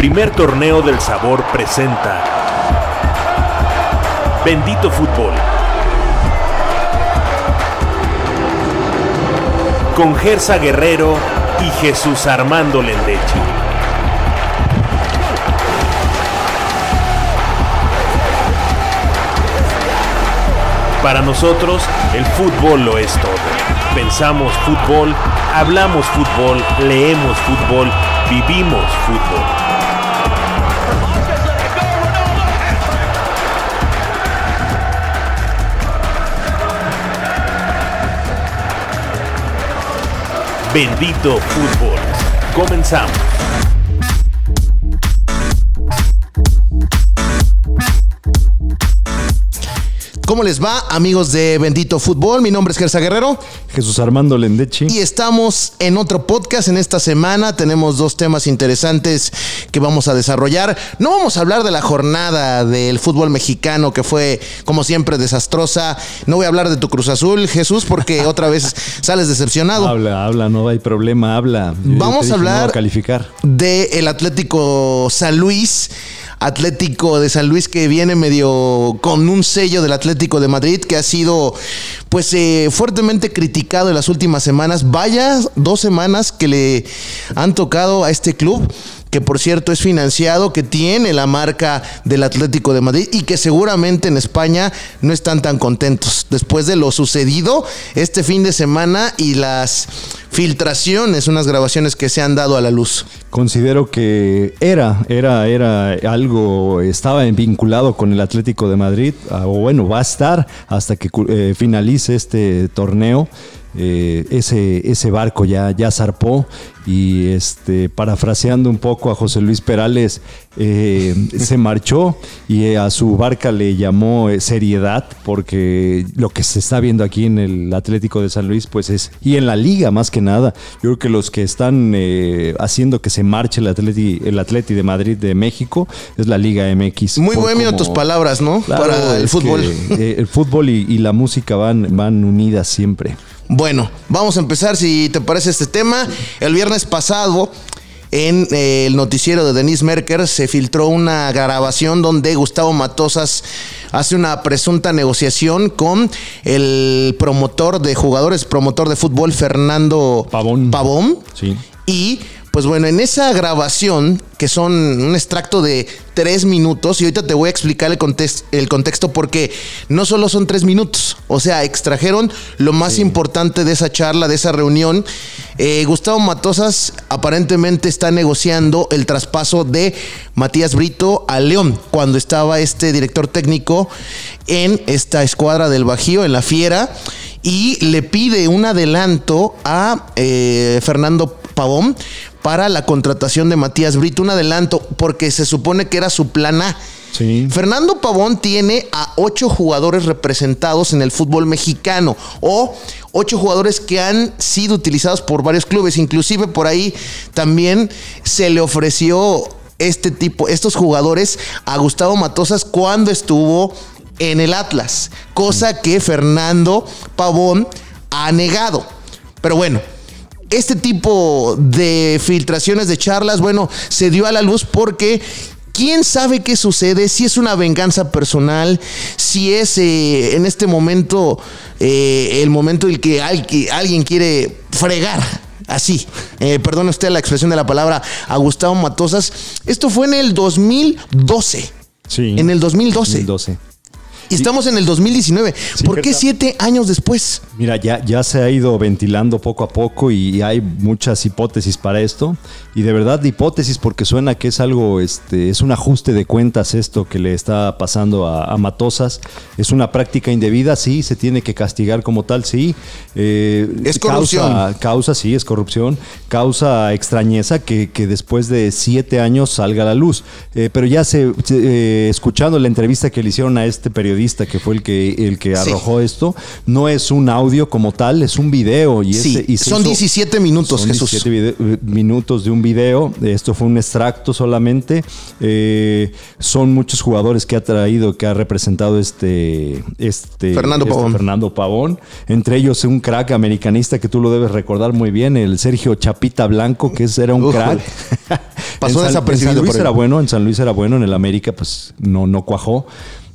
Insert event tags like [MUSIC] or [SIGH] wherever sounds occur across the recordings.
primer torneo del sabor presenta Bendito Fútbol. Con Gersa Guerrero y Jesús Armando Lendechi. Para nosotros, el fútbol lo es todo. Pensamos fútbol, hablamos fútbol, leemos fútbol, vivimos fútbol. Bendito fútbol. Comenzamos. ¿Cómo les va, amigos de Bendito Fútbol? Mi nombre es Gersa Guerrero. Jesús Armando Lendechi. Y estamos en otro podcast en esta semana. Tenemos dos temas interesantes que vamos a desarrollar. No vamos a hablar de la jornada del fútbol mexicano que fue, como siempre, desastrosa. No voy a hablar de tu Cruz Azul, Jesús, porque [LAUGHS] otra vez sales decepcionado. Habla, habla, no hay problema, habla. Yo vamos a hablar no, calificar. del Atlético San Luis. Atlético de San Luis que viene medio con un sello del Atlético de Madrid que ha sido pues eh, fuertemente criticado en las últimas semanas. Vaya dos semanas que le han tocado a este club que por cierto es financiado, que tiene la marca del Atlético de Madrid y que seguramente en España no están tan contentos después de lo sucedido este fin de semana y las filtraciones, unas grabaciones que se han dado a la luz. Considero que era, era, era algo, estaba vinculado con el Atlético de Madrid, o bueno, va a estar hasta que eh, finalice este torneo. Eh, ese, ese barco ya, ya zarpó y este, parafraseando un poco a José Luis Perales, eh, se marchó y a su barca le llamó eh, seriedad porque lo que se está viendo aquí en el Atlético de San Luis pues es, y en la liga más que nada, yo creo que los que están haciendo que se marche el Atleti, el Atleti de Madrid de México es la Liga MX. Muy bohemio tus palabras, ¿no? Claro, Para el fútbol. Que, el fútbol y, y la música van, van unidas siempre. Bueno, vamos a empezar si te parece este tema. El viernes pasado en eh, el noticiero de Denise Merker se filtró una grabación donde Gustavo Matosas hace una presunta negociación con el promotor de jugadores, promotor de fútbol Fernando Pavón. Pavón. Sí. Y pues bueno, en esa grabación, que son un extracto de tres minutos, y ahorita te voy a explicar el, context, el contexto porque no solo son tres minutos, o sea, extrajeron lo más sí. importante de esa charla, de esa reunión. Eh, Gustavo Matosas aparentemente está negociando el traspaso de Matías Brito a León, cuando estaba este director técnico en esta escuadra del Bajío, en la Fiera, y le pide un adelanto a eh, Fernando Pavón para la contratación de Matías Brito, un adelanto, porque se supone que era su plan A. Sí. Fernando Pavón tiene a ocho jugadores representados en el fútbol mexicano o ocho jugadores que han sido utilizados por varios clubes. Inclusive por ahí también se le ofreció este tipo, estos jugadores a Gustavo Matosas cuando estuvo en el Atlas, cosa que Fernando Pavón ha negado. Pero bueno, este tipo de filtraciones de charlas, bueno, se dio a la luz porque quién sabe qué sucede, si es una venganza personal, si es eh, en este momento eh, el momento en el que alguien quiere fregar. Así, eh, perdone usted la expresión de la palabra a Gustavo Matosas. Esto fue en el 2012. Sí. En el 2012. 2012. Y estamos en el 2019. Sí, ¿Por qué ¿verdad? siete años después? Mira, ya, ya se ha ido ventilando poco a poco y hay muchas hipótesis para esto. Y de verdad, hipótesis porque suena que es algo, este, es un ajuste de cuentas esto que le está pasando a, a Matosas. Es una práctica indebida, sí, se tiene que castigar como tal, sí. Eh, Es corrupción. Causa, causa, sí, es corrupción. Causa extrañeza que, que después de siete años salga a la luz. Eh, pero ya se, eh, escuchando la entrevista que le hicieron a este periodista, que fue el que, el que arrojó esto. No es un audio como tal, es un video. Y, sí, y son 17 minutos, son Jesús. 17 eh, minutos de un video. Esto fue un extracto solamente. Eh, son muchos jugadores que ha traído, que ha representado este, este Fernando este Pavón. Fernando Pavón. Entre ellos un crack americanista que tú lo debes recordar muy bien, el Sergio Chapita Blanco, que era un crack. [LAUGHS] Pasó en San, desapercibido en San Luis por era bueno, en San Luis era bueno, en el América pues no, no cuajó.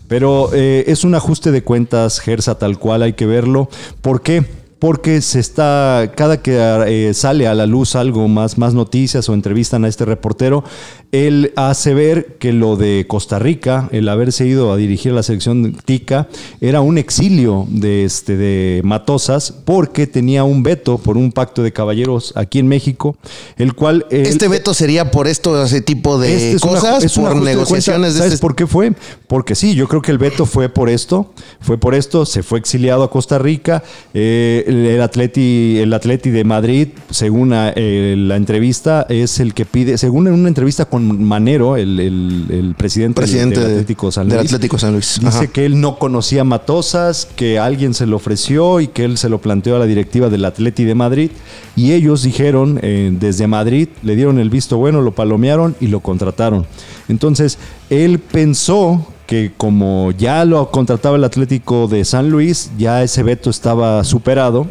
Pero eh, es un ajuste de cuentas, Gersa, tal cual hay que verlo. ¿Por qué? Porque se está, cada que eh, sale a la luz algo más, más noticias o entrevistan a este reportero, él hace ver que lo de Costa Rica, el haberse ido a dirigir la selección tica, era un exilio de, este, de Matosas porque tenía un veto por un pacto de caballeros aquí en México, el cual... él- Este veto sería por esto, ese tipo de este es una- cosas, es por negociaciones de ¿Sabes este por qué fue? Porque sí, yo creo que el veto fue por esto, fue por esto, se fue exiliado a Costa Rica, eh, el, el Atleti, el Atleti de Madrid, según eh, la entrevista, es el que pide, según en una entrevista con Manero, el, el- el presidente, del- presidente del de- Atlético San del Luis, Atlético San Luis. dice Ajá. que él no conocía Matosas, que alguien se lo ofreció y que él se lo planteó a la directiva del Atleti de Madrid. Y ellos dijeron, eh, desde Madrid, le dieron el visto bueno, lo palomearon y lo contrataron. Entonces, él pensó que como ya lo contrataba el Atlético de San Luis, ya ese veto estaba superado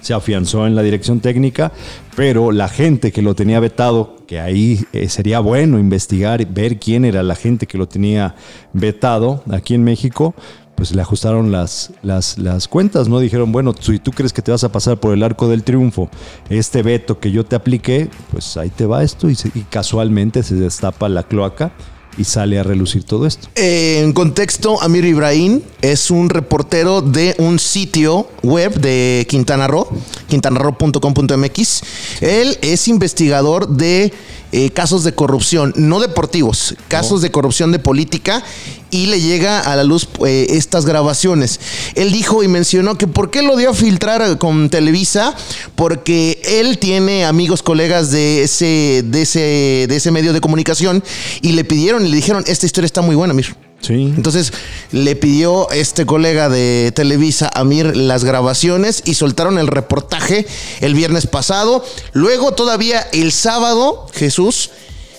se afianzó en la dirección técnica, pero la gente que lo tenía vetado, que ahí eh, sería bueno investigar ver quién era la gente que lo tenía vetado aquí en México, pues le ajustaron las, las, las cuentas, ¿no? Dijeron, bueno, si tú crees que te vas a pasar por el arco del triunfo, este veto que yo te apliqué, pues ahí te va esto y, se- y casualmente se destapa la cloaca y sale a relucir todo esto. En contexto, Amir Ibrahim es un reportero de un sitio web de Quintana Roo, quintanaroo.com.mx. Él es investigador de eh, casos de corrupción, no deportivos, casos de corrupción de política y le llega a la luz eh, estas grabaciones. Él dijo y mencionó que por qué lo dio a filtrar con Televisa, porque él tiene amigos, colegas de ese, de ese, de ese medio de comunicación y le pidieron y le dijeron, esta historia está muy buena, Mir. Sí. Entonces le pidió este colega de Televisa a Mir las grabaciones y soltaron el reportaje el viernes pasado. Luego todavía el sábado, Jesús,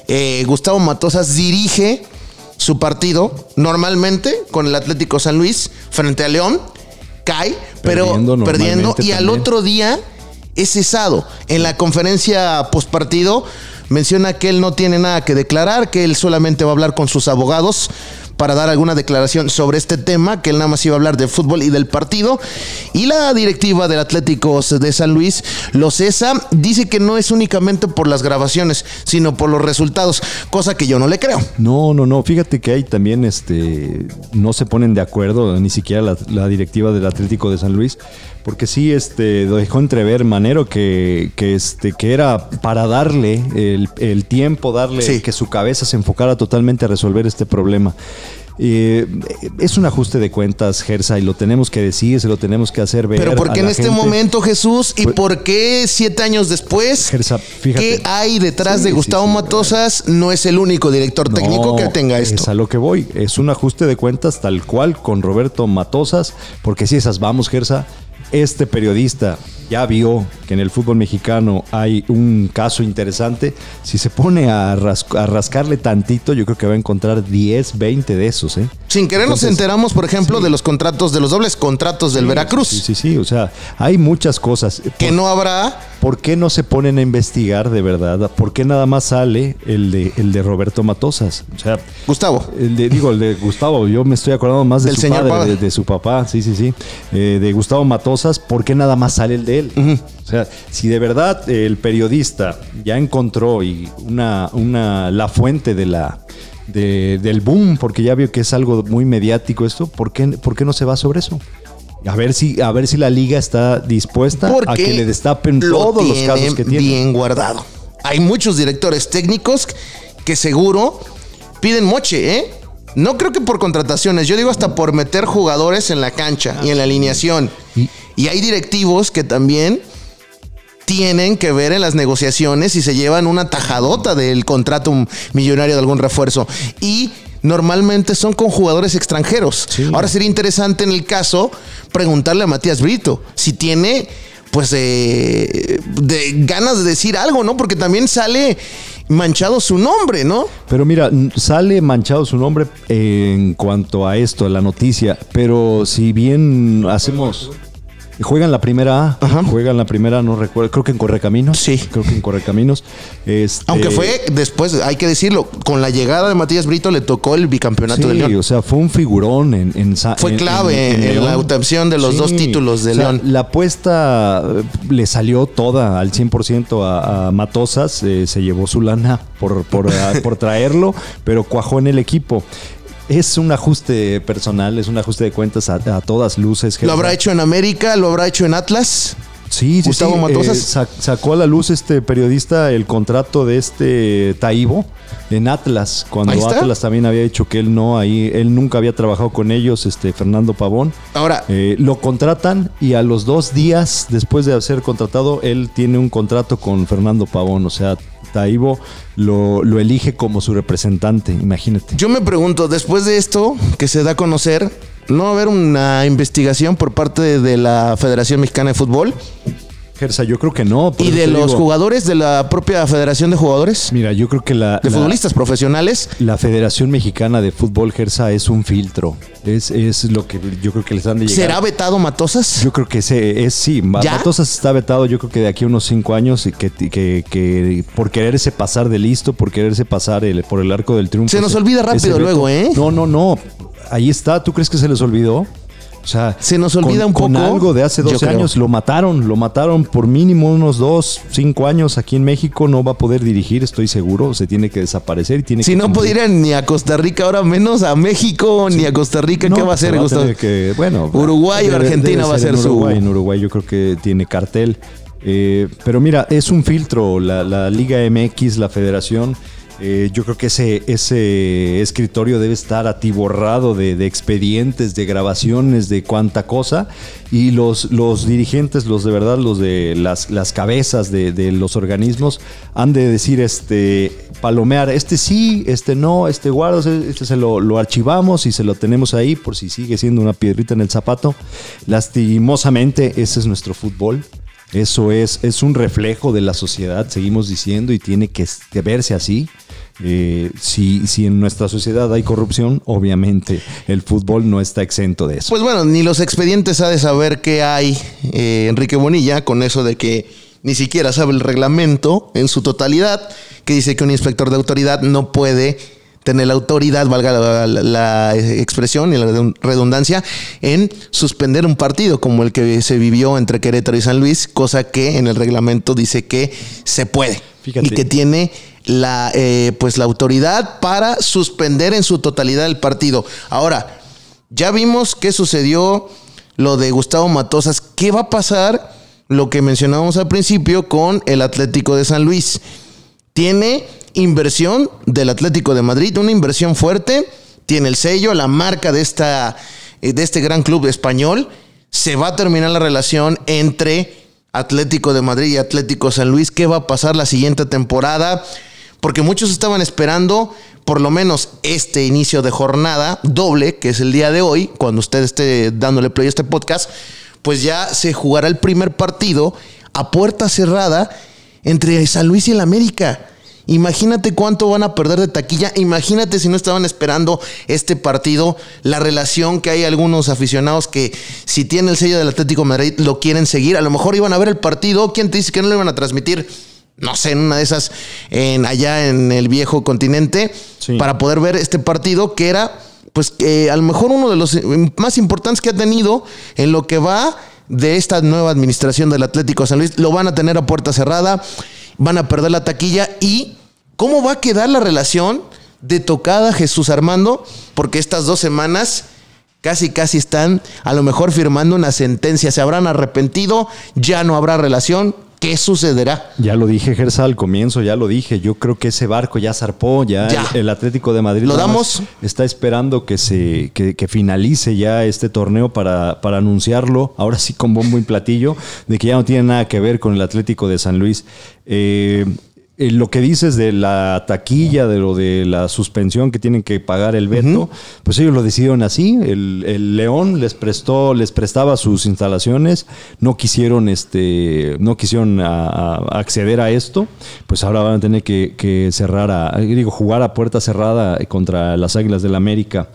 eh, Gustavo Matosas dirige su partido normalmente con el Atlético San Luis frente a León. Cae, pero Perdiendo Y al otro día es cesado. En la conferencia postpartido menciona que él no tiene nada que declarar, que él solamente va a hablar con sus abogados para dar alguna declaración sobre este tema, que él nada más iba a hablar de fútbol y del partido. Y la directiva del Atlético de San Luis, lo cesa, dice que no es únicamente por las grabaciones, sino por los resultados, cosa que yo no le creo. No, no, no. Fíjate que ahí también este, no se ponen de acuerdo, ni siquiera la, la directiva del Atlético de San Luis, porque sí este, dejó entrever Manero que, que, este, que era para darle el, el tiempo, darle Sí. que su cabeza se enfocara totalmente a resolver este problema. Eh, es un ajuste de cuentas, Gersa, y lo tenemos que decir, se lo tenemos que hacer ver. Pero ¿por qué en este gente. momento, Jesús? ¿Y Pues- por qué siete años después? Gersa, fíjate. ¿Qué hay detrás Sí, de Gustavo sí, Matosas? No es el único director técnico No, que tenga Es esto. a lo que voy. Es un ajuste de cuentas tal cual con Roberto Matosas, porque si esas vamos, Gersa, este periodista ya vio que en el fútbol mexicano hay un caso interesante. Si se pone a, ras- a rascarle tantito, yo creo que va a encontrar 10, 20 de esos, ¿eh? Sin querer nos enteramos, por ejemplo, de los contratos, de los dobles contratos del Veracruz. Sí, sí, sí. O sea, hay muchas cosas. Que no habrá. ¿Por qué no se ponen a investigar de verdad? ¿Por qué nada más sale el de, el de Roberto Matosas? O sea, Gustavo. El de, digo, el de Gustavo, yo me estoy acordando más de Del su señor padre, padre. de, de su papá, sí, sí, sí. Eh, de Gustavo Matosas, ¿por qué nada más sale el de él? O sea, si de verdad eh, el periodista ya encontró y una, una la fuente de la de- del boom, porque ya vio que es algo muy mediático esto, ¿por qué, por qué no se va sobre eso? A ver si, a ver si la liga está dispuesta a que le destapen lo todos los casos que tiene. bien guardado. Hay muchos directores técnicos que seguro piden moche, ¿eh? No creo que por contrataciones, yo digo hasta por meter jugadores en la cancha y en la alineación. Y- hay directivos que también tienen que ver en las negociaciones y se llevan una tajadota del contrato millonario de algún refuerzo. Y normalmente son con jugadores extranjeros. Sí. Ahora sería interesante en el caso preguntarle a Matías Brito si tiene pues eh, de ganas de decir algo, ¿no? Porque también sale manchado su nombre, ¿no? Pero mira, sale manchado su nombre en cuanto a esto, a la noticia. Pero si bien hacemos. Juegan la primera A, Ajá. juegan la primera, no recuerdo, creo que en Correcaminos. Sí. Creo que en Correcaminos. Este, Aunque fue después, hay que decirlo, con la llegada de Matías Brito le tocó el bicampeonato Sí, de León. o sea, fue un figurón en, en Fue en- clave en la obtención de los dos títulos de O sea, León. La apuesta eh, le salió toda al 100% a, a Matosas, eh, se llevó su lana por, por, a- [LAUGHS] por traerlo, pero cuajó en el equipo. Es un ajuste personal, es un ajuste de cuentas a, a todas luces. Lo habrá hecho en América, lo habrá hecho en Atlas. Sí, sí, Gustavo sí, Matosas. eh, sac- sacó a la luz este periodista el contrato de este Taibo en Atlas, cuando. Atlas también había dicho que él no, ahí él nunca había trabajado con ellos, este Fernando Pavón. Ahora, Eh, lo contratan y a los dos días después de ser contratado, él tiene un contrato con Fernando Pavón. O sea, Taibo lo, lo elige como su representante, imagínate. yo me pregunto, después de esto que se da a conocer, ¿no va a haber una investigación por parte de, de la Federación Mexicana de Fútbol Gersa, yo creo que no. y de los digo, jugadores de la propia Federación de Jugadores? Mira, yo creo que la, De la- futbolistas profesionales. la Federación Mexicana de Fútbol, Gersa, es un filtro. Es, es lo que yo creo que les han de llegar. ¿Será vetado Matosas? Yo creo que ese es sí. ¿Ya? Matosas está vetado, yo creo que de aquí a unos cinco años y que, que, que por quererse pasar de listo, por quererse pasar el- por el arco del triunfo. Se nos olvida rápido luego, ¿eh? No, no, no. Ahí está. ¿Tú crees que se les olvidó? O sea, Se nos olvida con- un con poco, algo de hace yo 12 creo. años lo mataron, lo mataron por mínimo unos dos, cinco años aquí en México. No va a poder dirigir, estoy seguro. Se tiene que desaparecer y tiene Si que no cumplir. pudiera ni a Costa Rica, ahora menos a México, ni a Costa Rica, No, ¿qué va a hacer, Gustavo? tener que- bueno, Uruguay o Argentina debe va a ser en su- Uruguay, en Uruguay yo creo que tiene cartel. Eh, pero mira, es un filtro. La, la Liga MX, la Federación. Eh, yo creo que ese, ese escritorio debe estar atiborrado de, de expedientes, de grabaciones, de cuánta cosa. Y los, los dirigentes, los de verdad, los de las, las cabezas de, de los organismos, han de decir, este, palomear, este sí, este no, este guardo, este se lo, lo archivamos y se lo tenemos ahí por si sigue siendo una piedrita en el zapato. Lastimosamente, ese es nuestro fútbol. Eso es, es un reflejo de la sociedad, seguimos diciendo, y tiene que, verse así. Eh, si, si en nuestra sociedad hay corrupción, obviamente el fútbol no está exento de eso. Pues bueno, ni los expedientes ha de saber qué hay eh, Enrique Bonilla con eso de que ni siquiera sabe el reglamento en su totalidad, que dice que un inspector de autoridad no puede tener la autoridad, valga la, la- la expresión y la redundancia, en suspender un partido como el que se vivió entre Querétaro y San Luis, cosa que en el reglamento dice que se puede Fíjate. y que tiene la, eh, pues la autoridad para suspender en su totalidad el partido. Ahora, ya vimos qué sucedió lo de Gustavo Matosas. ¿Qué va a pasar? Lo que mencionábamos al principio con el Atlético de San Luis. Tiene inversión del Atlético de Madrid, una inversión fuerte. Tiene el sello, la marca de, esta, eh, de este gran club español. Se va a terminar la relación entre Atlético de Madrid y Atlético San Luis. ¿Qué va a pasar la siguiente temporada? Porque muchos estaban esperando por lo menos este inicio de jornada doble, que es el día de hoy, cuando usted esté dándole play a este podcast, pues ya se jugará el primer partido a puerta cerrada entre San Luis y el América. Imagínate cuánto van a perder de taquilla. Imagínate si no estaban esperando este partido. La relación que hay algunos aficionados que si tiene el sello del Atlético de Madrid lo quieren seguir. A lo mejor iban a ver el partido. ¿Quién te dice que no lo iban a transmitir? No sé, en una de esas, en, allá en el viejo continente, Sí. para poder ver este partido que era, pues, eh, a lo mejor uno de los más importantes que ha tenido en lo que va de esta nueva administración del Atlético de San Luis. Lo van a tener a puerta cerrada, van a perder la taquilla y ¿cómo va a quedar la relación de tocada Jesús Armando? Porque estas dos semanas casi casi están a lo mejor firmando una sentencia. Se habrán arrepentido, ya no habrá relación. ¿Qué sucederá? Ya lo dije, Gersa, al comienzo, ya lo dije. Yo creo que ese barco ya zarpó, ya, Ya. El, el Atlético de Madrid ¿Lo damos? está esperando que se que, que finalice ya este torneo para, para anunciarlo, ahora sí con bombo y platillo, de que ya no tiene nada que ver con el Atlético de San Luis. Eh, eh, lo que dices de la taquilla, de lo de la suspensión que tienen que pagar el veto, pues ellos lo decidieron así. El, el, León les prestó, les prestaba sus instalaciones, no quisieron, este, no quisieron acceder a esto, pues ahora van a tener que, que cerrar a, digo, jugar a puerta cerrada contra las Águilas del la América.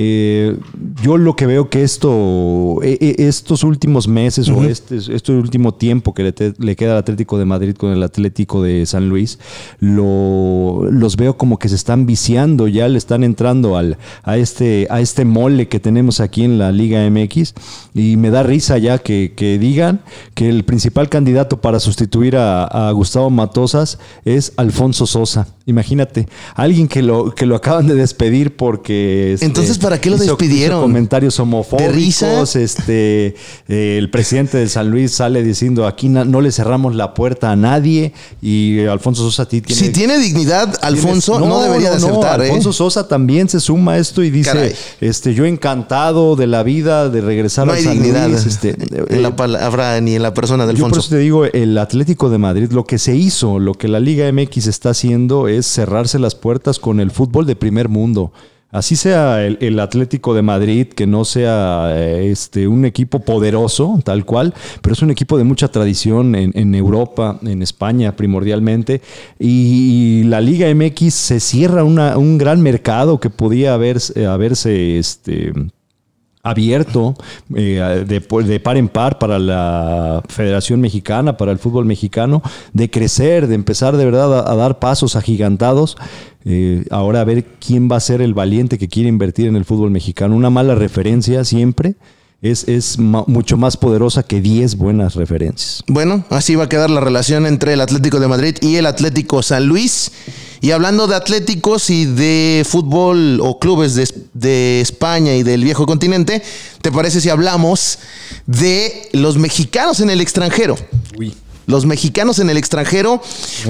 Eh, yo lo que veo que esto, e, e, estos últimos meses o este, este, último tiempo que le, queda al Atlético de Madrid con el Atlético de San Luis, lo, los veo como que se están viciando, ya le están entrando al, a, este, a este mole que tenemos aquí en la Liga MX y me da risa ya que, digan que el principal candidato para sustituir a, a Gustavo Matosas es Alfonso Sosa. Imagínate, alguien que lo, que lo acaban de despedir porque... Este, Entonces, ¿para qué lo despidieron? comentarios homofóbicos. Este, eh, el presidente de San Luis sale diciendo aquí no, le cerramos la puerta a nadie y Alfonso Sosa tiene... Si tiene dignidad, Alfonso no, debería de aceptar. ¿eh? Alfonso Sosa también se suma a esto y dice, este, yo encantado de la vida de regresar no a San dignidad Luis. Este, [LAUGHS] en la palabra ni en la persona de Alfonso. Yo por eso te digo, el Atlético de Madrid, lo que se hizo, lo que la Liga MX está haciendo es cerrarse las puertas con el fútbol de primer mundo. Así sea el, Atlético de Madrid, que no sea eh, este, un equipo poderoso, tal cual, pero es un equipo de mucha tradición en, Europa, en España primordialmente, y, la Liga MX se cierra un gran mercado que podía haberse, haberse este, abierto eh, de, par en par para la Federación Mexicana, para el fútbol mexicano, de crecer, de empezar de verdad a, dar pasos agigantados. Eh, ahora a ver quién va a ser el valiente que quiere invertir en el fútbol mexicano. Una mala referencia siempre es, es mucho más poderosa que 10 buenas referencias. Bueno, así va a quedar la relación entre el Atlético de Madrid y el Atlético San Luis. Y hablando de atléticos y de fútbol o clubes de, de, España y del viejo continente, ¿te parece si hablamos de los mexicanos en el extranjero? Los mexicanos en el extranjero.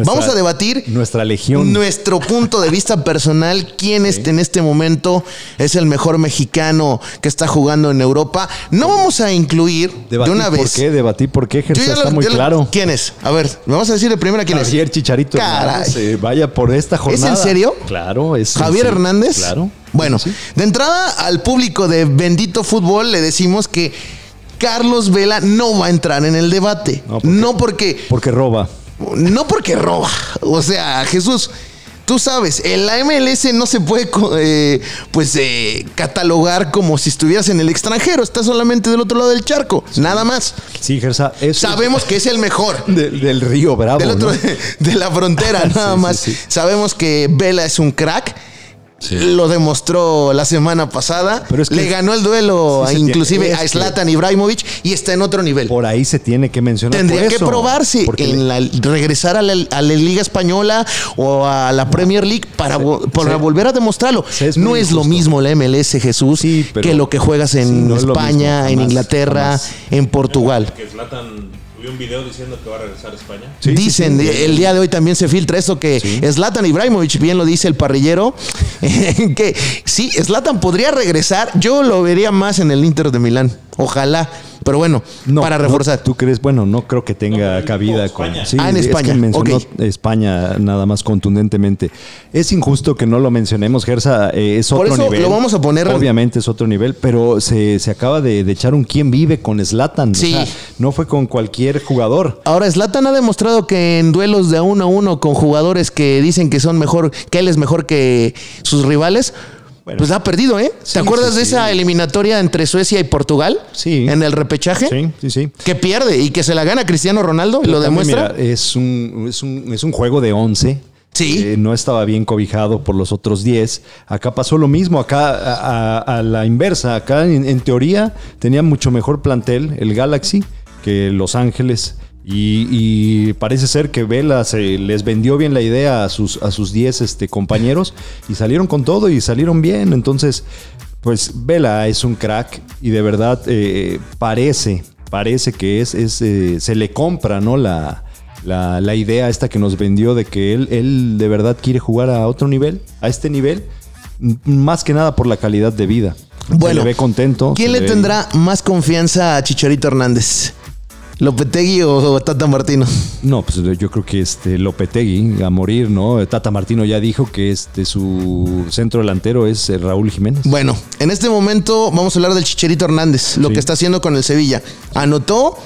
Vamos a debatir nuestra legión. Nuestro punto de vista personal, quién en este momento es el mejor mexicano que está jugando en Europa. No vamos a incluir de una vez. ¿Por qué? Debatir por qué, está muy claro. ¿Quién es? A ver, vamos a decir de primera quién es. Javier Chicharito Caray. vaya por esta jornada. ¿Es en serio? Claro, es. Javier Hernández. Claro. Bueno, de entrada al público de Bendito Fútbol le decimos que Carlos Vela no va a entrar en el debate. No porque. porque, roba. No porque roba. O sea, Jesús. Tú sabes, en la MLS no se puede eh, pues eh, catalogar como si estuvieras en el extranjero, estás solamente del otro lado del charco, nada más. Sí, Gersa, sabemos que es el mejor [LAUGHS] del río Bravo, [LAUGHS] de la frontera, [LAUGHS] nada más. Sabemos que Vela es un crack lo demostró la semana pasada. Le ganó el duelo inclusive a Zlatan Ibrahimovic y está en otro nivel. Por ahí se tiene que mencionar. Tendría que probarse en la, regresar a la, Liga Española o a la Premier League para, volver a demostrarlo. no es lo mismo la MLS, Jesús, que lo que juegas en España, en Inglaterra, en Portugal un video diciendo que va a regresar a España. Dicen, el día de hoy también se filtra eso que Zlatan Ibrahimovic, bien lo dice el parrillero, [LAUGHS] que sí, Zlatan podría regresar. Yo lo vería más en el Inter de Milán. Ojalá. Pero bueno, para reforzar. ¿Tú crees? Bueno, no creo que tenga cabida con. Sí, ah, en España. mencionó España nada más contundentemente. Es injusto que no lo mencionemos, Gersa. Eh, es otro Por eso Lo vamos a poner. Obviamente es otro nivel, pero se, acaba de, echar un quién vive con Slatan. Sí. no fue con cualquier jugador. Ahora, Slatan ha demostrado que en duelos de uno a uno con jugadores que dicen que son mejor, que él es mejor que sus rivales pues ha perdido, ¿eh? ¿Te acuerdas de esa eliminatoria entre Suecia y Portugal? Sí. En el repechaje. Sí, sí, sí. Que pierde y que se la gana Cristiano Ronaldo y lo demuestra. es, un, es, un, es un juego de 11. Sí. Eh, no estaba bien cobijado por los otros 10. Acá pasó lo mismo, acá a, la inversa. Acá en, teoría tenía mucho mejor plantel el Galaxy que Los Ángeles. Y, parece ser que Vela se les vendió bien la idea a sus a sus 10 este, compañeros y salieron con todo y salieron bien. Entonces, pues Vela es un crack y de verdad eh, parece, parece que es, es eh, se le compra, ¿no? La, la, idea esta que nos vendió de que él, él de verdad quiere jugar a otro nivel, a este nivel, más que nada por la calidad de vida. Bueno, se le ve contento. ¿Quién le tendrá más confianza a Chicharito Hernández? ¿Lopetegui o Tata Martino? No, pues yo creo que este Lopetegui a morir, ¿no? Tata Martino ya dijo que este su centro delantero es eh, Raúl Jiménez. Bueno, en este momento vamos a hablar del Chicherito Hernández, lo Sí. que está haciendo con el Sevilla. Anotó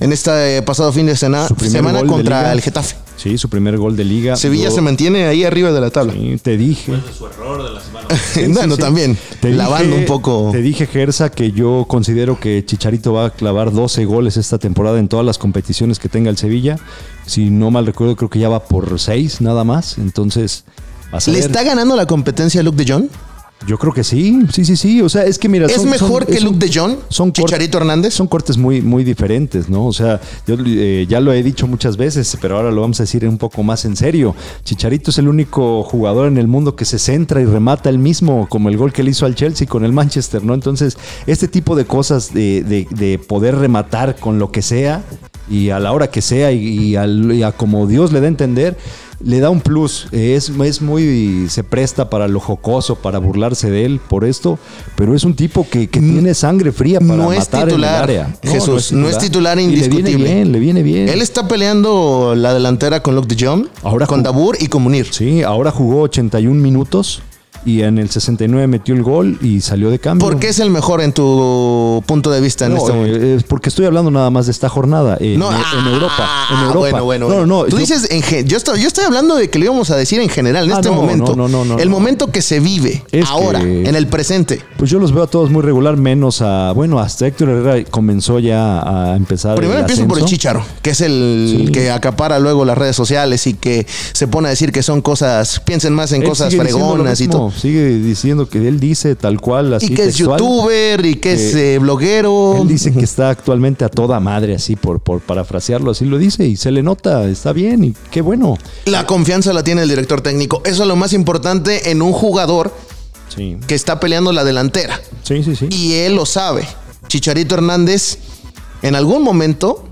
en este pasado fin de semana, semana de contra el Getafe. Sí, su primer gol de liga. Sevilla Yo- se mantiene ahí arriba de la tabla. Sí, te dije. su error de la semana. [LAUGHS] bueno, también, Te lavando dije- un poco. Te dije, Gersa, que yo considero que Chicharito va a clavar 12 goles esta temporada en todas las competiciones que tenga el Sevilla. Si no mal recuerdo, creo que ya va por 6 nada más. Entonces, ¿Le ver. está ganando la competencia a Luke de Jong? Yo creo que sí, sí, sí, sí. O sea, es que mira. ¿Es son- mejor son- que es un- Luke de? Son cort- Chicharito Hernández. Son cortes muy, muy diferentes, ¿no? O sea, yo eh, ya lo he dicho muchas veces, pero ahora lo vamos a decir un poco más en serio. Chicharito es el único jugador en el mundo que se centra y remata el mismo, como el gol que le hizo al Chelsea con el Manchester, ¿no? Entonces, este tipo de cosas de, de- de poder rematar con lo que sea y a la hora que sea y, y al- y a como Dios le da a entender, le da un plus. Es, es muy. Se presta para lo jocoso, para burlarse de él por esto, pero es un tipo que, que tiene sangre fría para no es titular, en el área. Jesús, no es titular Y Le indiscutible. viene bien, le viene bien. Él está peleando la delantera con Luke de Jong, Ahora con Dabur y con Munir. Sí, ahora jugó 81 minutos y en el 69 metió el gol y salió de cambio. ¿Por qué es el mejor en tu punto de vista en No, este momento? eh, porque estoy hablando nada más de esta jornada. En, No, en ah, Europa. En Europa. Bueno, bueno, No, bueno. no, Tú yo- dices, en yo, estoy, yo estoy hablando de que le íbamos a decir en general, en Ah, este momento. no, no, no, el momento que se vive Es ahora, que- en el presente. Pues yo los veo a todos muy regular, menos a. Bueno, hasta Héctor Herrera comenzó ya a empezar. Primero el empiezo por el. Chicharo, que es el Sí. que acapara luego las redes sociales y que se pone a decir que son cosas, piensen más en Él cosas lo fregonas y todo. Sigue diciendo que él dice tal cual, así Y que es youtuber y que es Eh, eh, bloguero. Él dice que [LAUGHS] está actualmente a toda madre, así por, por parafrasearlo, así lo dice y se le nota, está bien y qué bueno. La confianza la tiene el director técnico. Eso es lo más importante en un jugador Sí, que está peleando la delantera. sí, sí. sí. Y él lo sabe. Chicharito Hernández en algún momento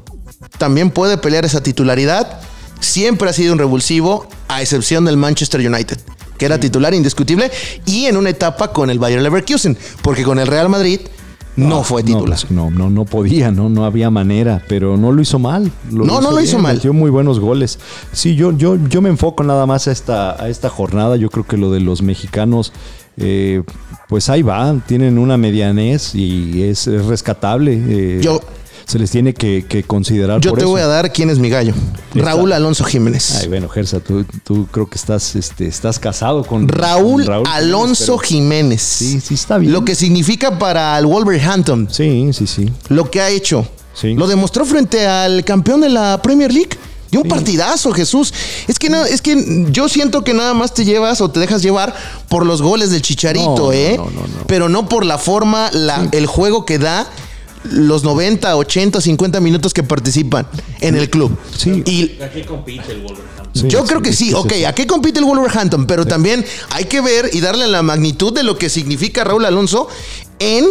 también puede pelear esa titularidad. Siempre ha sido un revulsivo, a excepción del Manchester United, que era titular indiscutible, y en una etapa con el Bayern Leverkusen, porque con el Real Madrid no, fue No, titular. pues, no, no, no podía, no, no había manera, pero no lo hizo mal. No, no lo hizo mal. Metió muy buenos goles. Sí, yo, yo, yo me enfoco nada más a esta, a esta jornada. Yo creo que lo de los mexicanos, eh, pues ahí va, tienen una medianez y es, es rescatable. eh, Yo- se les tiene que, que considerar Yo por te eso. voy a dar quién es mi gallo. Está. Raúl Alonso Jiménez. Ay, bueno, Gersa, tú, tú creo que estás, este, estás casado con Raúl, con Alonso Jiménez, Sí, sí está bien. Lo que significa para el Wolverhampton. Sí, sí, sí. lo que ha hecho. Sí. Lo demostró frente al campeón de la Premier League. Y un partidazo, Jesús. Es que, no, es que yo siento que nada más te llevas o te dejas llevar por los goles del Chicharito, No, ¿eh? no, no, no. Pero no por la forma, la- el juego que da los 90, 80, 50 minutos que participan en el club. Sí. Y ¿A qué compite el Wolverhampton? Sí, yo creo que sí, ok. ¿a qué compite el Wolverhampton? Pero también hay que ver y darle la magnitud de lo que significa Raúl Alonso en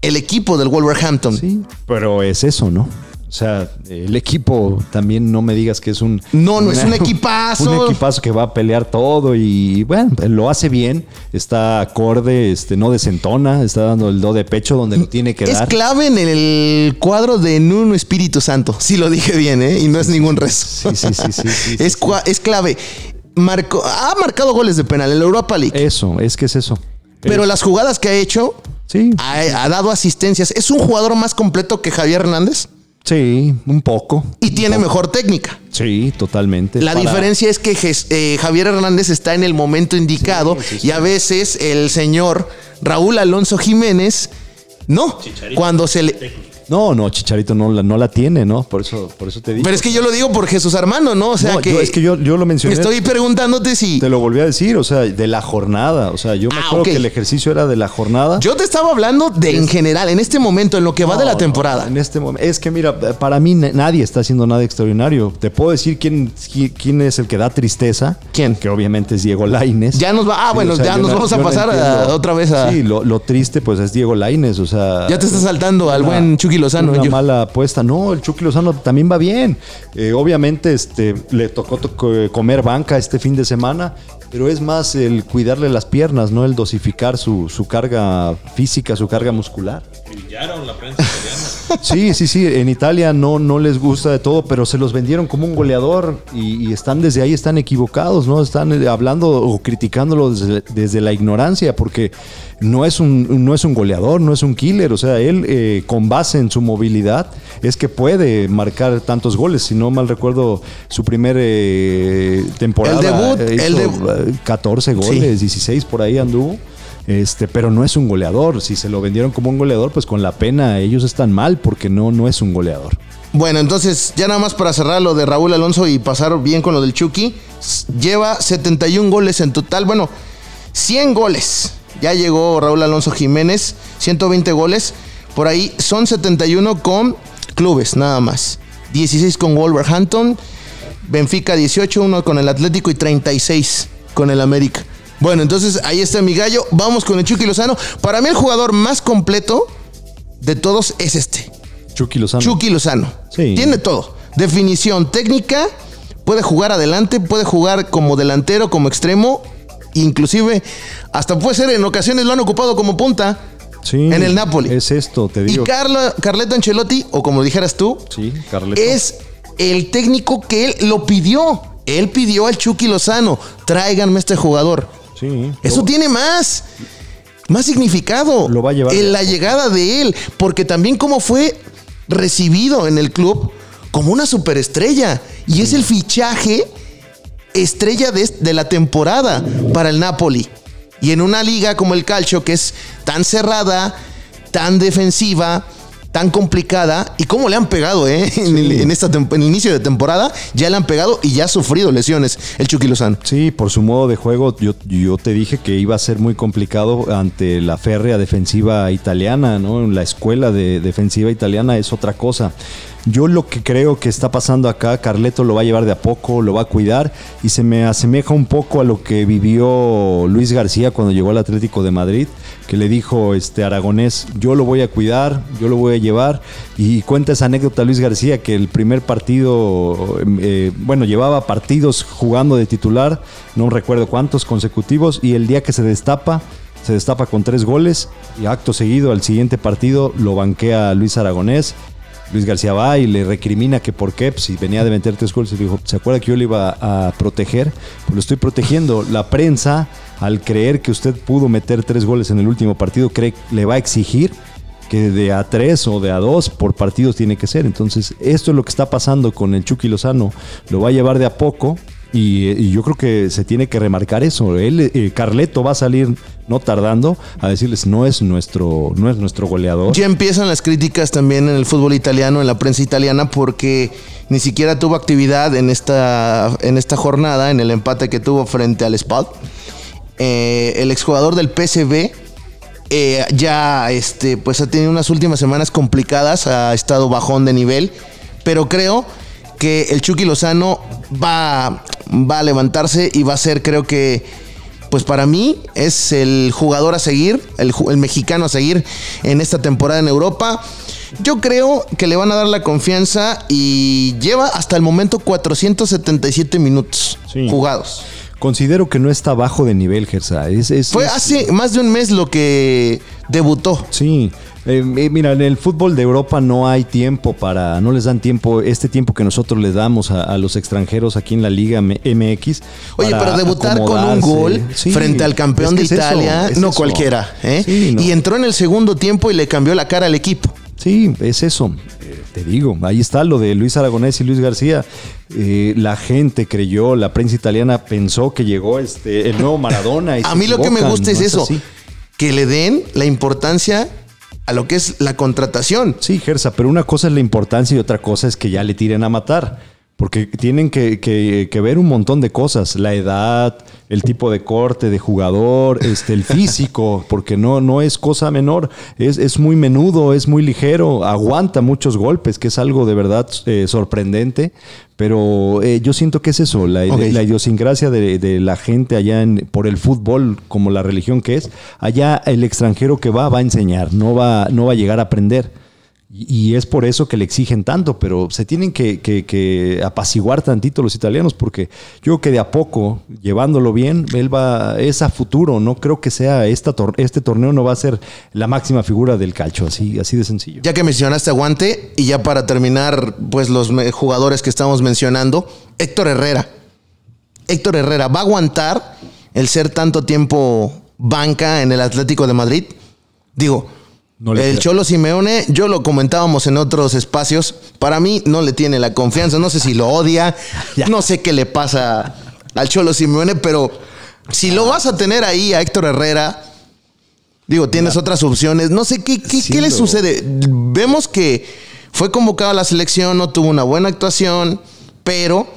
el equipo del Wolverhampton. Sí, pero es eso, ¿no? O sea, el equipo también no me digas que es un... No, no es [LAUGHS] un equipazo. Un equipazo que va a pelear todo y bueno, lo hace bien, está acorde, este, no desentona, está dando el do de pecho donde lo tiene que Es dar. clave en el cuadro de Nuno Espíritu Santo. Sí lo dije bien, ¿eh? Y no es ningún rezo. Sí, sí, sí, sí, sí, [LAUGHS] sí, es, es clave. Marcó, ha marcado goles de penal en la Europa League. Eso, es que es eso. pero Es- las jugadas que ha hecho, Sí, ha, ha dado asistencias. Es un jugador más completo que Javier Hernández sí, un poco. y tiene mejor técnica. Sí, totalmente. La Para- diferencia es que Jes- eh, Javier Hernández está en el momento indicado y a veces el señor Raúl Alonso Jiménez no. Cuando se le. No, no, Chicharito no la, no la tiene, ¿no? Por eso, por eso te digo. Pero es que yo lo digo por Jesús Armando, ¿no? O sea No, que. yo- es que yo, yo lo mencioné. Estoy preguntándote si. Te lo volví a decir, o sea, de la jornada. O sea, yo me Ah, acuerdo que el ejercicio era de la jornada. Yo te estaba hablando de en general, en este momento, en lo que va de la temporada. no, en este momento. Es que mira, para mí na- nadie está haciendo nada extraordinario. Te puedo decir quién, qui- quién es el que da tristeza. ¿Quién? Que obviamente es Diego Laines. Ya nos va. Ah, bueno, ya nos vamos a pasar a- otra vez a. Sí, lo, lo triste pues es Diego Laines, o sea. Ya te está saltando al buen Chucky Lozano. Una yo. mala apuesta. No, el Chucky Lozano también va bien. Eh, obviamente este, le tocó to- comer banca este fin de semana, pero es más el cuidarle las piernas, no el dosificar su, su carga física, su carga muscular. Sellaron la prensa italiana. Sí, sí, sí. En Italia no, no les gusta de todo, pero se los vendieron como un goleador y, y están desde ahí, están equivocados, ¿no? Están eh, hablando o criticándolo desde, desde la ignorancia, porque no es, un, no es un goleador, no es un killer. O sea, él, eh, con base en su movilidad, es que puede marcar tantos goles. Si no mal recuerdo, su primer eh, temporada. El debut, hizo, el debut. eh, 14 goles, 16 por ahí anduvo. Este, pero no es un goleador. Si se lo vendieron como un goleador, pues con la pena ellos están mal porque no, no es un goleador. Bueno, entonces, ya nada más para cerrar lo de Raúl Alonso y pasar bien con lo del Chucky, lleva 71 goles en total. Bueno, 100 goles. Ya llegó Raúl Alonso Jiménez, 120 goles. Por ahí son 71 con clubes, nada más. 16 con Wolverhampton, Benfica 18, uno con el Atlético y 36 con el América. Bueno, entonces ahí está mi gallo. Vamos con el Chucky Lozano. Para mí el jugador más completo de todos es este. Chucky Lozano. Chucky Lozano. Sí. Tiene todo. Definición técnica. Puede jugar adelante, puede jugar como delantero, como extremo. Inclusive, hasta puede ser en ocasiones lo han ocupado como punta Sí, en el Napoli. Es esto, te y digo. Carlo, Carleto Ancelotti, o como dijeras tú, Sí, Carleto. es el técnico que él lo pidió. Él pidió al Chucky Lozano. Tráiganme este jugador. Sí. Eso tiene más, más significado. Lo va a llevar En la llegada de él, porque también como fue recibido en el club como una superestrella y es el fichaje estrella de, de la temporada para el Napoli. Y en una liga como el Calcio que es tan cerrada, tan defensiva, tan complicada y cómo le han pegado, ¿eh? En, el, en esta en el inicio de temporada ya le han pegado y ya ha sufrido lesiones el Chucky Lozano. Sí, por su modo de juego, yo, yo te dije que iba a ser muy complicado ante la férrea defensiva italiana, ¿no? La escuela de defensiva italiana es otra cosa. Yo lo que creo que está pasando acá, Carleto lo va a llevar de a poco, lo va a cuidar y se me asemeja un poco a lo que vivió Luis García cuando llegó al Atlético de Madrid, que le dijo este Aragonés, yo lo voy a cuidar, yo lo voy a llevar y cuenta esa anécdota Luis García que el primer partido, eh, bueno, llevaba partidos jugando de titular, no recuerdo cuántos consecutivos y el día que se destapa se destapa con tres goles y acto seguido al siguiente partido lo banquea Luis Aragonés Luis García va y le recrimina que por qué, pues, si venía de meter tres goles, y dijo, ¿se acuerda que yo le iba a proteger? Pues lo estoy protegiendo. La prensa, al creer que usted pudo meter tres goles en el último partido, cree le va a exigir que de a tres o de a dos por partidos tiene que ser. Entonces, esto es lo que está pasando con el Chucky Lozano. Lo va a llevar de a poco. Y, yo creo que se tiene que remarcar eso. Él, eh, Carleto va a salir no tardando a decirles no es nuestro, no es nuestro goleador. Ya empiezan las críticas también en el fútbol italiano, en la prensa italiana, porque ni siquiera tuvo actividad en esta, en esta jornada, en el empate que tuvo frente al Spal. Eh, el exjugador del PSV eh, ya este, pues ha tenido unas últimas semanas complicadas, ha estado bajón de nivel, pero creo que el Chucky Lozano va, va a levantarse y va a ser, creo que, pues para mí es el jugador a seguir, el, mexicano a seguir en esta temporada en Europa. Yo creo que le van a dar la confianza y lleva hasta el momento 477 minutos Sí. jugados. Considero que no está bajo de nivel, Gersa. Es, es- Fue es- hace más de un mes lo que debutó. Sí. Eh, eh, mira, en el fútbol de Europa no hay tiempo para, no les dan tiempo, este tiempo que nosotros les damos a, a los extranjeros aquí en la Liga MX. Oye, para pero debutar con un gol Sí, frente al campeón es de eso, Italia, es no eso. cualquiera. ¿eh? Sí, no. Y entró en el segundo tiempo y le cambió la cara al equipo. Sí, es eso. Eh, te digo, ahí está lo de Luis Aragonés y Luis García. Eh, la gente creyó, la prensa italiana pensó que llegó este el nuevo Maradona. y A mí lo que me gusta es no eso, así. que le den la importancia a lo que es la contratación. Sí, Gersa, pero una cosa es la importancia y otra cosa es que ya le tiren a matar. Porque tienen que, que- que ver un montón de cosas. La edad, el tipo de corte de jugador, este, el físico, [LAUGHS] porque no, no es cosa menor. Es, es muy menudo, es muy ligero, aguanta muchos golpes, que es algo de verdad eh, sorprendente. Pero eh, yo siento que es eso, la, Ok. la idiosincrasia de, de la gente allá en, por el fútbol, como la religión que es. Allá el extranjero que va, va a enseñar, no va, no va a llegar a aprender. Y, es por eso que le exigen tanto, pero se tienen que, que- que apaciguar tantito los italianos, porque yo creo que de a poco, llevándolo bien, él va, es a futuro. No creo que sea esta este torneo, no va a ser la máxima figura del calcio, así, así de sencillo. Ya que mencionaste aguante, y ya para terminar, pues los jugadores que estamos mencionando, Héctor Herrera. Héctor Herrera, ¿va a aguantar el ser tanto tiempo banca en el Atlético de Madrid? Digo, No el. Cholo Simeone, yo lo comentábamos en otros espacios, para mí no le tiene la confianza, no sé si lo odia, [LAUGHS] Ya. no sé qué le pasa al Cholo Simeone, pero si lo vas a tener ahí a Héctor Herrera, digo, tienes otras opciones, no sé qué, qué, Sí qué le sucede. Vemos que fue convocado a la selección, no tuvo una buena actuación, pero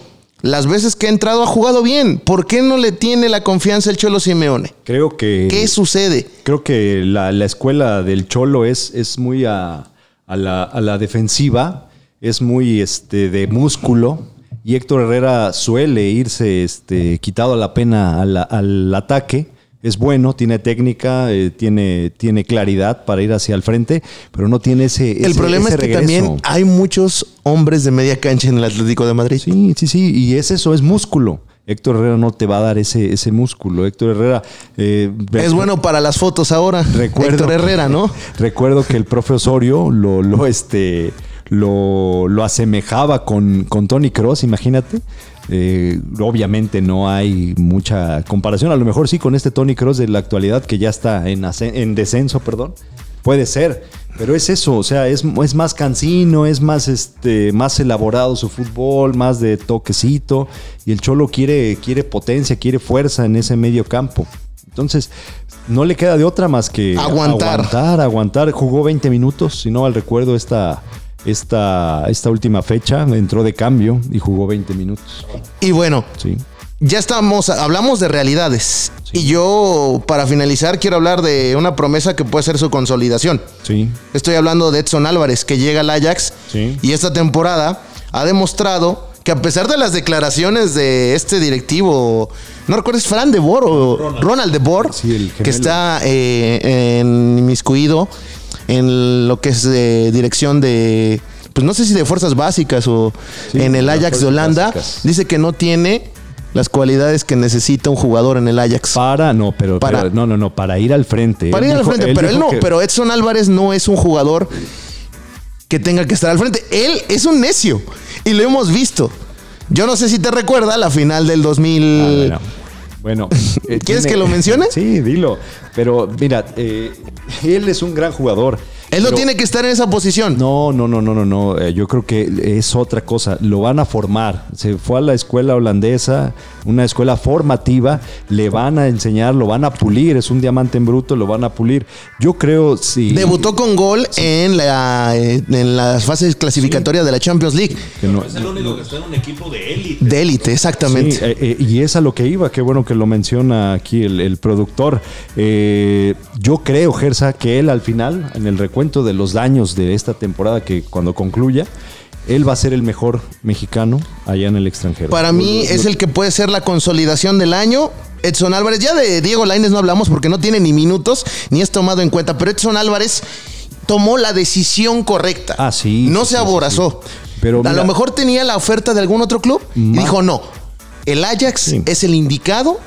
las veces que ha entrado ha jugado bien. ¿Por qué no le tiene la confianza el Cholo Simeone? Creo que. ¿Qué sucede? Creo que la, la escuela del Cholo es, es muy a, a la, a la defensiva, es muy este, de músculo. Y Héctor Herrera suele irse este, quitado a la pena al, al ataque. Es bueno, tiene técnica, eh, tiene, tiene claridad para ir hacia el frente, pero no tiene ese. El ese- problema ese es que regreso. también hay muchos hombres de media cancha en el Atlético de Madrid. Sí, sí, sí, y es eso, es músculo. Héctor Herrera no te va a dar ese, ese músculo. Héctor Herrera. eh, Es bueno para las fotos ahora. [LAUGHS] Recuerdo Héctor Herrera, ¿no? [LAUGHS] Recuerdo que el profe Osorio lo, lo, este, lo, lo asemejaba con, con Tony Cross, imagínate. Eh, obviamente no hay mucha comparación. A lo mejor sí con este Tony Cross de la actualidad que ya está en, en descenso, perdón. Puede ser. Pero es eso, o sea, es, es más cansino, es más, este, más elaborado su fútbol, más de toquecito. Y el Cholo quiere, quiere potencia, quiere fuerza en ese medio campo. Entonces, no le queda de otra más que Aguantar. aguantar, aguantar. Jugó 20 minutos, si no mal recuerdo, esta, esta, esta última fecha entró de cambio y jugó 20 minutos. Y bueno, Sí. ya estamos, hablamos de realidades. Y yo, para finalizar, quiero hablar de una promesa que puede ser su consolidación. Sí. Estoy hablando de Edson Álvarez, que llega al Ajax Sí. y esta temporada ha demostrado que a pesar de las declaraciones de este directivo, no recuerdo, es Fran de Boer o Ronald, de Boer, Sí, el que está eh, en inmiscuido en lo que es de dirección de, pues no sé si de fuerzas básicas o Sí, en el Ajax de Holanda, básicas. dice que no tiene las cualidades que necesita un jugador en el Ajax. Para, no, pero, Para- pero- no, no, no, para ir al frente. Para Él ir al frente, pero él no, que- pero Edson Álvarez no es un jugador que tenga que estar al frente. Él es un necio y lo hemos visto. Yo no sé si te recuerda la final del 2000. Ah, bueno. Bueno, [LAUGHS] eh, ¿Quieres que lo mencione? Sí, dilo. Pero mira, eh, él es un gran jugador. Él no tiene que estar en esa posición. No, no, no, no, no, no. Eh, yo creo que es otra cosa. Lo van a formar. Se fue a la escuela holandesa, una escuela formativa. Le van a enseñar, lo van a pulir. Es un diamante en bruto, lo van a pulir. Yo creo sí. Debutó con gol en la eh, en las fases clasificatorias de la Champions League. que no- Es el único que está en un equipo de élite. De élite, exactamente. Sí, eh, eh, y es a lo que iba, qué bueno que lo menciona aquí el, el productor. Eh, yo creo, Gersa, que él al final, en el recuento de los daños de esta temporada, que cuando concluya, él va a ser el mejor mexicano allá en el extranjero. Para mí es el que puede ser la consolidación del año. Edson Álvarez, ya de Diego Lainez no hablamos porque no tiene ni minutos ni es tomado en cuenta, pero Edson Álvarez tomó la decisión correcta. Ah, sí, No sí, se aborazó. sí. Pero a mira- lo mejor tenía la oferta de algún otro club y dijo no. El Ajax es el indicado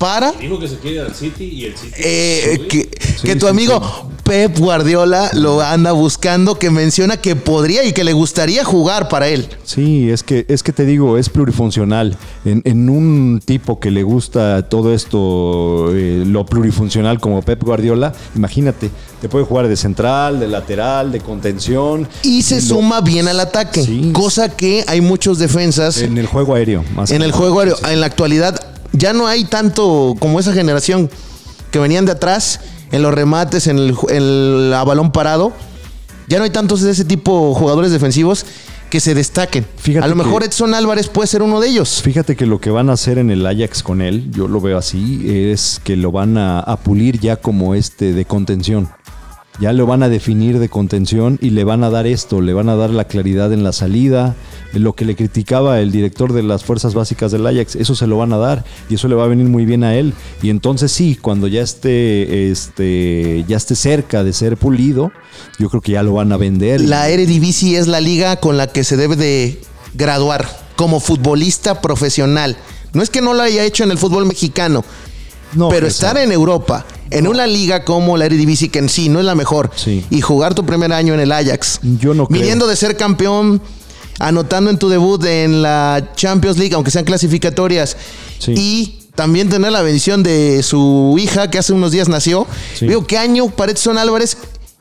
para Dijo que se quiere al City y el City. eh, que, Sí, que tu sí, amigo Pep Guardiola lo anda buscando, que menciona que podría y que le gustaría jugar para él. Sí, es que, es que te digo, es plurifuncional. En, en un tipo que le gusta todo esto, eh, lo plurifuncional como Pep Guardiola, imagínate, te puede jugar de central, de lateral, de contención. Y se Lo- suma bien al ataque, Sí. cosa que hay muchos defensas En el juego aéreo, más en el juego aéreo. En la actualidad ya no hay tanto como esa generación que venían de atrás en los remates, en el, ju- en el- a balón parado. Ya no hay tantos de ese tipo de jugadores defensivos que se destaquen. Fíjate a lo mejor que- Edson Álvarez puede ser uno de ellos. Fíjate que lo que van a hacer en el Ajax con él, yo lo veo así, es que lo van a, a pulir ya como este de contención. Ya lo van a definir de contención y le van a dar esto, le van a dar la claridad en la salida, lo que le criticaba el director de las fuerzas básicas del Ajax, eso se lo van a dar y eso le va a venir muy bien a él. Y entonces sí, cuando ya esté, este, ya esté cerca de ser pulido, yo creo que ya lo van a vender. La Eredivisie es la liga con la que se debe de graduar como futbolista profesional. No es que no lo haya hecho en el fútbol mexicano, No, pero estar en Europa, en una liga como la Eredivisie, que en sí no es la mejor, Sí. y jugar tu primer año en el Ajax, Yo no creo. viniendo de ser campeón, anotando en tu debut en la Champions League, aunque sean clasificatorias, Sí. y también tener la bendición de su hija que hace unos días nació. Sí. Digo, ¿qué año para Edson Álvarez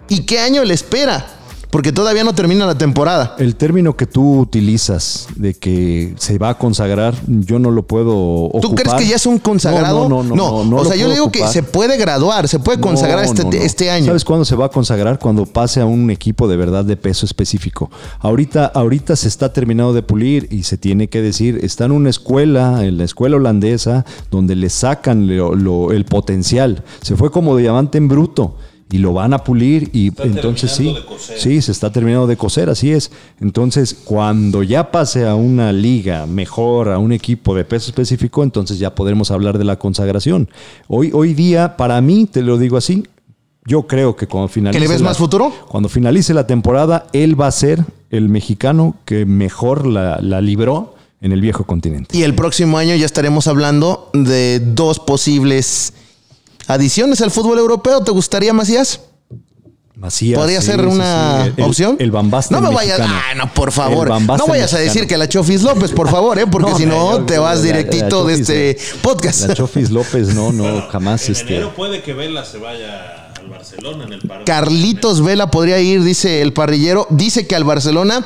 y qué año le espera? Porque todavía no termina la temporada. El término que tú utilizas de que se va a consagrar, yo no lo puedo ocupar. ¿Tú crees que ya es un consagrado? No, no, no. no, no o sea, yo digo que se puede graduar, se puede consagrar este, este año. ¿Sabes cuándo se va a consagrar? Cuando pase a un equipo de verdad de peso específico. Ahorita, ahorita se está terminado de pulir y se tiene que decir, está en una escuela, en la escuela holandesa, donde le sacan lo- lo- el potencial. Se fue como diamante en bruto. Y lo van a pulir y entonces sí, terminando de coser. sí, se está terminando de coser, así es. Entonces, cuando ya pase a una liga mejor, a un equipo de peso específico, entonces ya podremos hablar de la consagración. Hoy, hoy día, para mí, te lo digo así, yo creo que cuando finalice. ¿Que le ves la- más futuro? Cuando finalice la temporada, él va a ser el mexicano que mejor la, la libró en el viejo continente. Y el próximo año ya estaremos hablando de dos posibles adiciones al fútbol europeo. ¿Te gustaría, Macías? Macías. ¿Podría sí, ser una sí. El- opción? El, Van Basten No me vayas. Ah, no, por favor. No vayas a decir que la Chofis López, por favor, ¿eh? Porque No, si no, yo- te vas la- directito la de Chofis, este podcast. La Chofis López, no, no, jamás. En este, enero puede que Vela se vaya al Barcelona en el paro. Carlitos Vela podría ir, dice el parrillero. Dice que al Barcelona.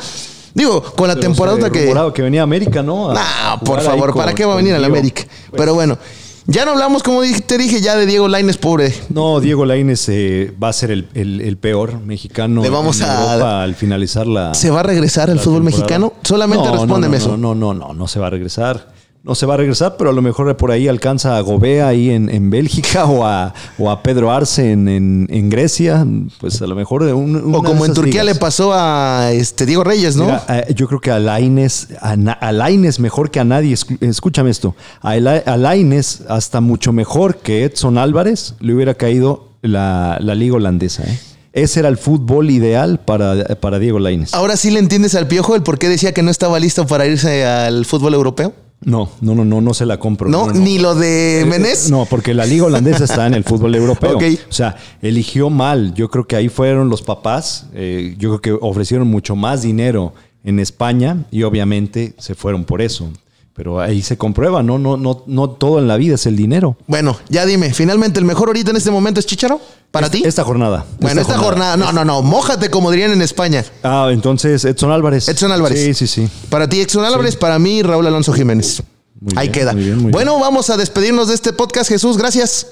Digo, con la pero temporada que. que venía a América, ¿no? A- por favor, con- ¿para qué va a venir al. América? Pero bueno, ya no hablamos, como te dije, ya de Diego Laines, pobre. No, Diego Lainez eh, va a ser el, el- el peor mexicano Le vamos en a- Europa al finalizar la. ¿Se va a regresar al fútbol temporada. mexicano? Solamente No, no, respóndeme no, eso. No, no, no, no se va a regresar. No se va a regresar, pero a lo mejor por ahí alcanza a Gobea ahí en, en Bélgica [LAUGHS] o a, o a Pedro Arce en, en- en Grecia. Pues a lo mejor. de un- una O de como en Turquía ligas. le pasó a este Diego Reyes, ¿no? Mira, eh, yo creo que a Laines, a, a Lainez mejor que a nadie. Escúchame esto. A, a Lainez hasta mucho mejor que Edson Álvarez le hubiera caído la, la liga holandesa. ¿eh? Ese era el fútbol ideal para, para Diego Lainez. Ahora sí le entiendes al piojo el por qué decía que no estaba listo para irse al fútbol europeo. No, no, no, no, no se la compro. No, ni lo de Menés. Eh, No, porque la liga holandesa está en el fútbol europeo. Ok. O sea, eligió mal. Yo creo que ahí fueron los papás. eh, yo creo que ofrecieron mucho más dinero en España y obviamente se fueron por eso. Pero ahí se comprueba, ¿no? No, no, no todo en la vida es el dinero. Bueno, ya dime, finalmente el mejor ahorita en este momento es Chicharo. ¿Para ti? Esta jornada. bueno, esta, jornada. No, no, no. Mójate como dirían en España. Ah, entonces Edson Álvarez. Edson Álvarez. Sí, sí, sí. Para ti, Exxon Álvarez, para mí, Raúl Alonso Jiménez. Muy Ahí bien, queda. muy bien, muy bueno, vamos a despedirnos de este podcast, Jesús. Gracias.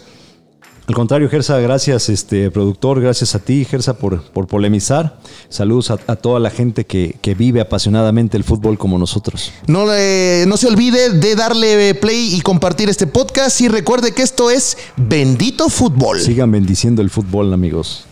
Al contrario, Gersa, gracias, este productor, gracias a ti, Gersa, por, por polemizar. Saludos a, a toda la gente que, que vive apasionadamente el fútbol como nosotros. No, no se olvide de darle play y compartir este podcast. Y recuerde que esto es Bendito Fútbol. Sigan bendiciendo el fútbol, amigos.